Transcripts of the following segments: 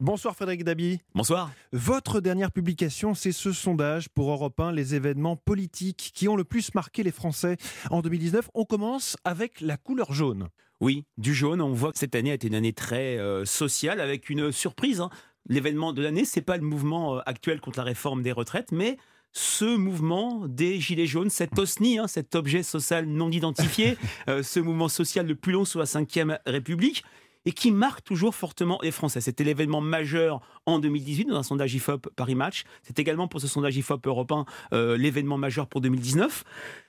Bonsoir Frédéric Dabi. Bonsoir. Votre dernière publication, c'est ce sondage pour Europe 1, les événements politiques qui ont le plus marqué les Français en 2019. On commence avec la couleur jaune. Oui, du jaune. On voit que cette année a été une année très euh, sociale avec une surprise. hein. L'événement de l'année, c'est pas le mouvement euh, actuel contre la réforme des retraites, mais ce mouvement des Gilets jaunes, cet OSNI, hein, cet objet social non identifié, euh, ce mouvement social le plus long sous la Ve République, et qui marque toujours fortement les Français. C'était l'événement majeur en 2018 dans un sondage IFOP Paris Match. C'est également pour ce sondage IFOP européen euh, l'événement majeur pour 2019.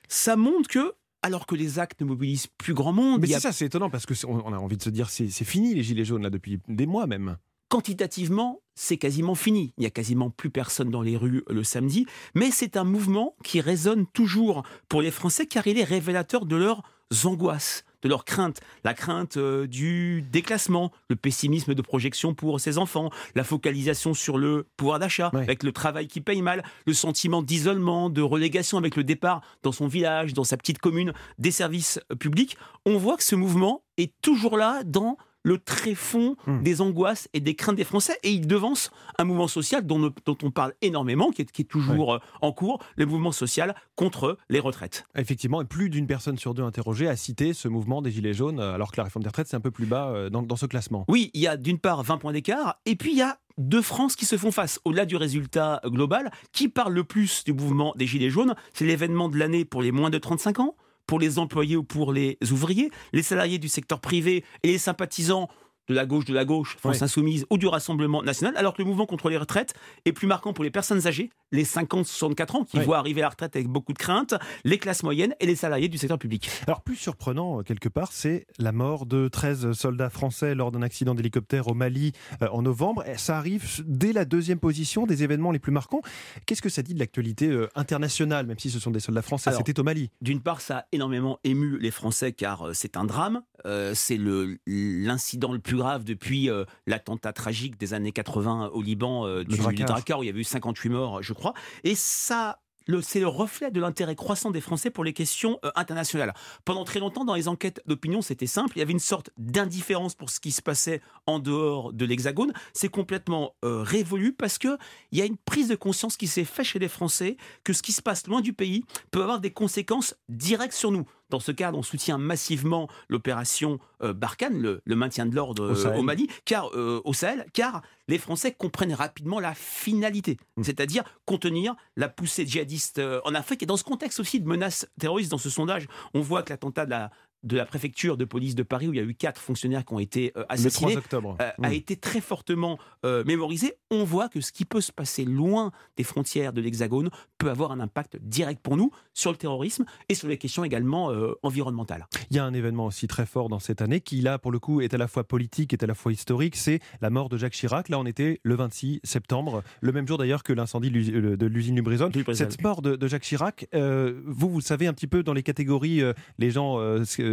Ça montre que, alors que les actes ne mobilisent plus grand monde, Mais a c'est ça, c'est étonnant parce que on a envie de se dire c'est c'est fini les gilets jaunes là depuis des mois même. quantitativement, c'est quasiment fini. Il n'y a quasiment plus personne dans les rues le samedi, mais c'est un mouvement qui résonne toujours pour les Français car il est révélateur de leurs angoisses, de leurs craintes. La crainte euh, du déclassement, le pessimisme de projection pour ses enfants, la focalisation sur le pouvoir d'achat, Ouais. avec le travail qui paye mal, le sentiment d'isolement, de relégation avec le départ dans son village, dans sa petite commune, des services euh, publics. On voit que ce mouvement est toujours là dans le tréfonds Hmm. des angoisses et des craintes des Français et il devance un mouvement social dont, dont on parle énormément, qui est, qui est toujours euh, en cours, le mouvement social contre les retraites. Effectivement, et plus d'une personne sur deux interrogée a cité ce mouvement des gilets jaunes euh, alors que la réforme des retraites c'est un peu plus bas euh, dans, dans ce classement. Oui, il y a d'une part 20 points d'écart et puis il y a deux France qui se font face. Au-delà du résultat global, qui parle le plus du mouvement des Gilets jaunes? C'est l'événement de l'année pour les moins de 35 ans, pour les employés ou pour les ouvriers, les salariés du secteur privé et les sympathisants de la gauche de la gauche, France. Insoumise ou du Rassemblement National, alors que le mouvement contre les retraites est plus marquant pour les personnes âgées, les 50-64 ans, qui voient arriver la retraite avec beaucoup de crainte, les classes moyennes et les salariés du secteur public. Alors plus surprenant euh, quelque part, c'est la mort de 13 soldats français lors d'un accident d'hélicoptère au Mali euh, en novembre. Ça arrive dès la deuxième position des événements les plus marquants. Qu'est-ce que ça dit de l'actualité euh, internationale, même si ce sont des soldats français? C'était au Mali. D'une part, ça a énormément ému les Français car c'est un drame. Euh, c'est le- l'incident le plus grave depuis euh, l'attentat tragique des années 80 au Liban euh, du, du Drakkar, où il y avait eu 58 morts, je crois. Et ça. C'est le reflet de l'intérêt croissant des Français pour les questions euh, internationales. Pendant très longtemps, dans les enquêtes d'opinion, c'était simple. Il y avait une sorte d'indifférence pour ce qui se passait en dehors de l'Hexagone. C'est complètement euh, révolu parce que il y a une prise de conscience qui s'est faite chez les Français que ce qui se passe loin du pays peut avoir des conséquences directes sur nous. Dans ce cadre, on soutient massivement l'opération euh, Barkhane, le, le maintien de l'ordre Au euh, au Mali, car euh, au Sahel, car les Français comprennent rapidement la finalité, Mm. c'est-à-dire contenir la poussée djihadiste en Afrique. Et dans ce contexte aussi de menaces terroristes, dans ce sondage, on voit que l'attentat de la, de la préfecture de police de Paris, où il y a eu quatre fonctionnaires qui ont été euh, Le 3 assassinés, octobre. euh, a été très fortement euh, mémorisé, on voit que ce qui peut se passer loin des frontières de l'Hexagone peut avoir un impact direct pour nous sur le terrorisme et sur les questions également euh, environnementales. Il y a un événement aussi très fort dans cette année qui, là, pour le coup, est à la fois politique, est à la fois historique. C'est la mort de Jacques Chirac. Là, on était le 26 septembre, le même jour d'ailleurs que l'incendie de l'usi- de l'usine Lubrizol. Cette mort de, de Jacques Chirac, vous, vous savez un petit peu dans les catégories, les gens,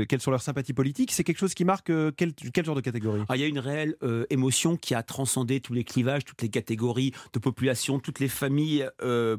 euh, quelles sont leurs sympathies politiques. C'est quelque chose qui marque euh, quel, quel genre de catégorie? Ah, il y a une réelle euh, émotion qui a transcendé tous les clivages, toutes les catégories de population, toutes les familles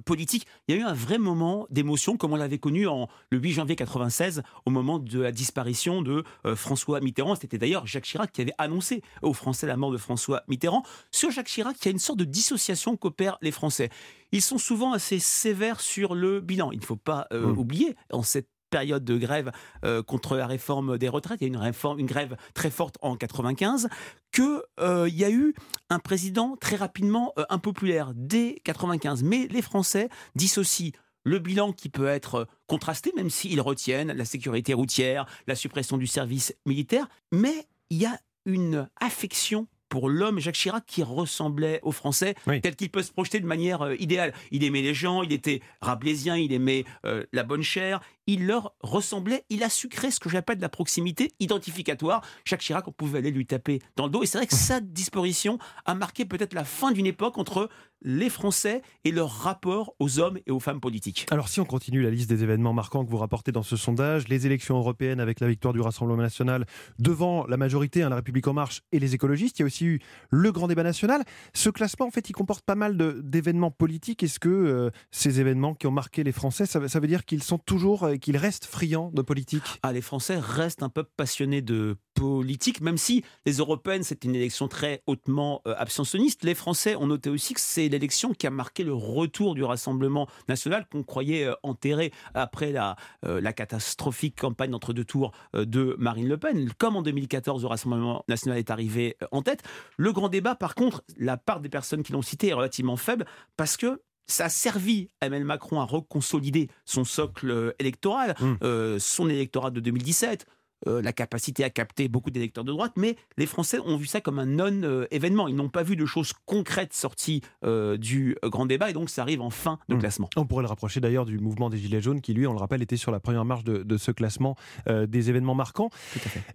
politiques. Il y a eu un vrai moment d'émotion, comme on l'avait connu en, le 8 janvier 96, au moment de la disparition de François Mitterrand. C'était d'ailleurs Jacques Chirac qui avait annoncé aux Français la mort de François Mitterrand. Sur Jacques Chirac, il y a une sorte de dissociation qu'opèrent les Français. Ils sont souvent assez sévères sur le bilan. Il ne faut pas euh, Mm. oublier, en cette période de grève euh, contre la réforme des retraites, il y a une, réforme, une grève très forte en 95, que euh, y a eu un président très rapidement euh, impopulaire dès 95. Mais les Français dissocient le bilan qui peut être euh, contrasté, même s'ils retiennent la sécurité routière, la suppression du service militaire, mais il y a une affection pour l'homme Jacques Chirac qui ressemblait aux Français, Oui. tel qu'il peut se projeter de manière euh, idéale. Il aimait les gens, il était rabelaisien, il aimait euh, la bonne chair, il leur ressemblait, il a su créer ce que j'appelle de la proximité identificatoire. Jacques Chirac, on pouvait aller lui taper dans le dos, et c'est vrai que sa disparition a marqué peut-être la fin d'une époque entre les Français et leur rapport aux hommes et aux femmes politiques. Alors si on continue la liste des événements marquants que vous rapportez dans ce sondage, les élections européennes avec la victoire du Rassemblement national devant la majorité, hein, la République en marche et les écologistes, il y a aussi eu le grand débat national. Ce classement, en fait, il comporte pas mal d'événements politiques. Est-ce que euh, ces événements qui ont marqué les Français, ça, veut- ça veut dire qu'ils sont toujours, euh, qu'ils restent friands de politique? Ah, les Français restent un peuple passionné de politique, même si les européennes, c'était une élection très hautement euh, abstentionniste. Les Français ont noté aussi que c'est l'élection qui a marqué le retour du Rassemblement national qu'on croyait euh, enterré après la, euh, la catastrophique campagne d'entre-deux tours de Marine Le Pen. Comme en 2014, le Rassemblement national est arrivé en tête. Le grand débat, par contre, la part des personnes qui l'ont cité est relativement faible parce que ça a servi à Emmanuel Macron à reconsolider son socle électoral, mmh. son électorat de 2017 euh, la capacité à capter beaucoup d'électeurs de droite, mais les Français ont vu ça comme un non-événement. Ils n'ont pas vu de choses concrètes sorties euh, du grand débat, et donc ça arrive en fin de hmm. classement. On pourrait le rapprocher d'ailleurs du mouvement des Gilets jaunes, qui lui, on le rappelle, était sur la première marche de, ce classement euh, des événements marquants.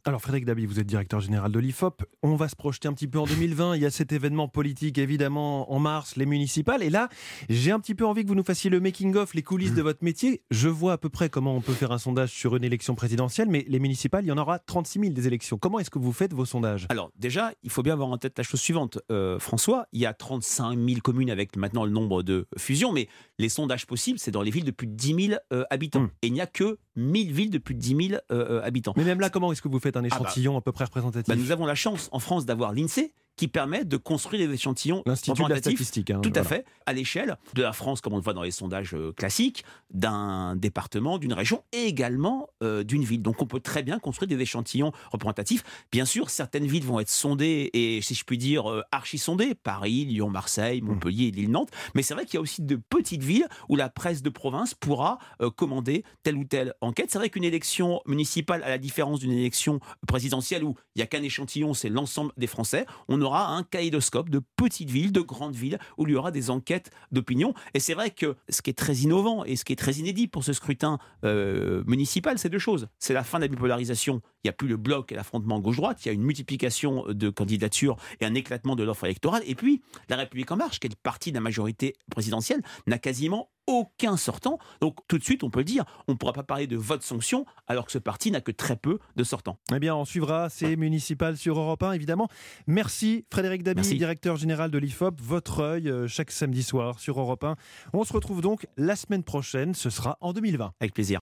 Alors Frédéric Dabi, vous êtes directeur général de l'IFOP. On va se projeter un petit peu en 2020. Il y a cet événement politique, évidemment, en mars, les municipales. Et là, j'ai un petit peu envie que vous nous fassiez le making-of, les coulisses hmm. de votre métier. Je vois à peu près comment on peut faire un sondage sur une élection présidentielle, mais les municipales, il y en aura 36 000 des élections. Comment est-ce que vous faites vos sondages? Alors déjà, il faut bien avoir en tête la chose suivante. Euh, François, il y a 35 000 communes avec maintenant le nombre de fusions, mais les sondages possibles, c'est dans les villes de plus de 10 000 euh, habitants. Hmm. Et il n'y a que 1000 villes de plus de 10 000 euh, habitants. Mais même là, comment est-ce que vous faites un ah bah, échantillon à peu près représentatif? Bah, Nous avons la chance en France d'avoir l'INSEE qui permet de construire des échantillons L'Institut de la statistique. Hein, tout à fait, à l'échelle de la France, comme on le voit dans les sondages euh, classiques, d'un département, d'une région et également euh, d'une ville. Donc on peut très bien construire des échantillons représentatifs. Bien sûr, certaines villes vont être sondées et, si je puis dire, euh, archi-sondées. Paris, Lyon, Marseille. Montpellier et l'île Nantes. Mais c'est vrai qu'il y a aussi de petites villes où la presse de province pourra commander telle ou telle enquête. C'est vrai qu'une élection municipale, à la différence d'une élection présidentielle où il n'y a qu'un échantillon, c'est l'ensemble des Français, on aura un kaléidoscope de petites villes, de grandes villes, où il y aura des enquêtes d'opinion. Et c'est vrai que ce qui est très innovant et ce qui est très inédit pour ce scrutin euh, municipal, c'est deux choses. C'est la fin de la bipolarisation. Il n'y a plus le bloc et l'affrontement gauche-droite. Il y a une multiplication de candidatures et un éclatement de l'offre électorale. Et puis, la République en marche, qui est partie de la majorité présidentielle, n'a quasiment aucun sortant. Donc tout de suite, on peut le dire, on ne pourra pas parler de vote sanction alors que ce parti n'a que très peu de sortants. Eh bien, on suivra ces municipales sur Europe 1, évidemment. Merci Frédéric Dabi, directeur général de l'IFOP. Votre œil euh, chaque samedi soir sur Europe 1. On se retrouve donc la semaine prochaine, ce sera en 2020. Avec plaisir.